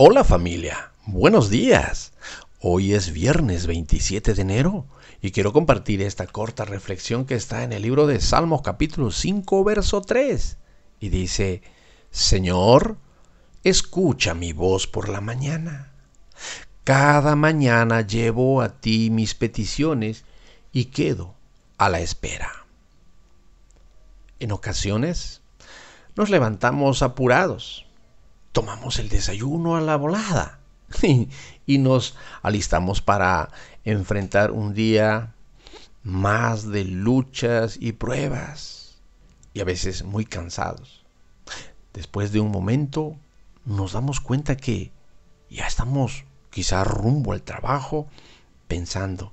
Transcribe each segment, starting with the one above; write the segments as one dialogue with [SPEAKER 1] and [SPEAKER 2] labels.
[SPEAKER 1] Hola familia, buenos días. Hoy es viernes 27 de enero y quiero compartir esta corta reflexión que está en el libro de Salmos capítulo 5 verso 3 y dice, Señor, escucha mi voz por la mañana. Cada mañana llevo a ti mis peticiones y quedo a la espera. En ocasiones nos levantamos apurados tomamos el desayuno a la volada y, nos alistamos para enfrentar un día más de luchas y pruebas y a veces muy cansados. Después de un momento nos damos cuenta que ya estamos quizá rumbo al trabajo pensando,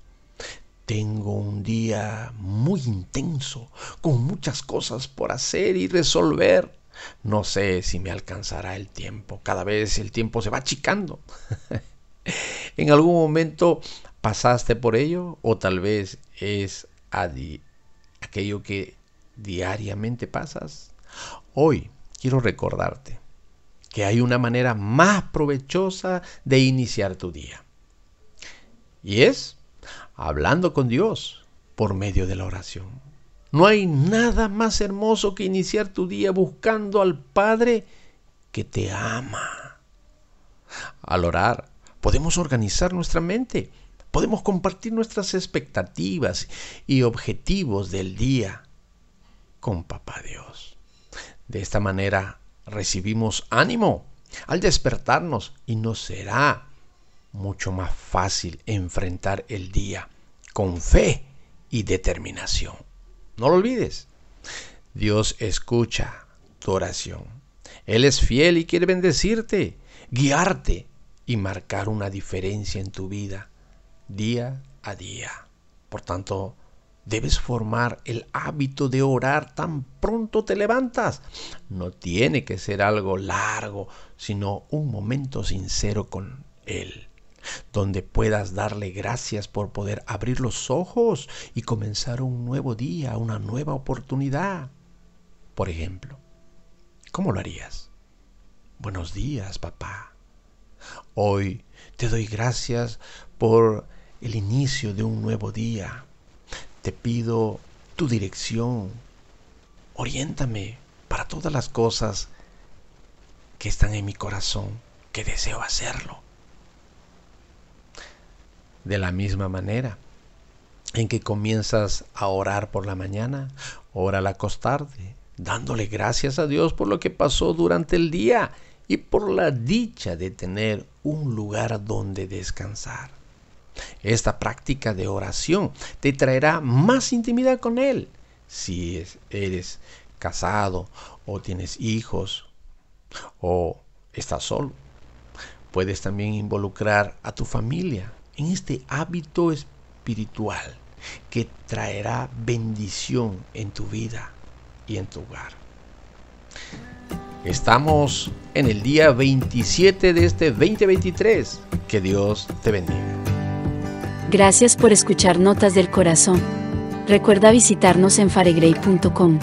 [SPEAKER 1] tengo un día muy intenso, con muchas cosas por hacer y resolver. No sé si me alcanzará el tiempo. Cada vez el tiempo se va achicando. ¿En algún momento pasaste por ello? O tal vez es aquello que diariamente pasas. Hoy quiero recordarte que hay una manera más provechosa de iniciar tu día. Y es hablando con Dios por medio de la oración. No hay nada más hermoso que iniciar tu día buscando al Padre que te ama. Al orar, podemos organizar nuestra mente, podemos compartir nuestras expectativas y objetivos del día con Papá Dios. De esta manera recibimos ánimo al despertarnos y nos será mucho más fácil enfrentar el día con fe y determinación. No lo olvides. Dios escucha tu oración. Él es fiel y quiere bendecirte, guiarte y marcar una diferencia en tu vida día a día. Por tanto, debes formar el hábito de orar tan pronto te levantas. No tiene que ser algo largo, sino un momento sincero con Él donde puedas darle gracias por poder abrir los ojos y comenzar un nuevo día, una nueva oportunidad. Por ejemplo, ¿cómo lo harías? Buenos días, papá. Hoy te doy gracias por el inicio de un nuevo día. Te pido tu dirección. Oriéntame para todas las cosas que están en mi corazón, que deseo hacerlo de la misma manera en que comienzas a orar por la mañana, ora al acostarte, dándole gracias a Dios por lo que pasó durante el día y por la dicha de tener un lugar donde descansar. Esta práctica de oración te traerá más intimidad con Él. Si eres casado o tienes hijos o estás solo, puedes también involucrar a tu familia en este hábito espiritual que traerá bendición en tu vida y en tu hogar. Estamos en el día 27 de este 2023. Que Dios te bendiga.
[SPEAKER 2] Gracias por escuchar Notas del Corazón. Recuerda visitarnos en faregrey.com.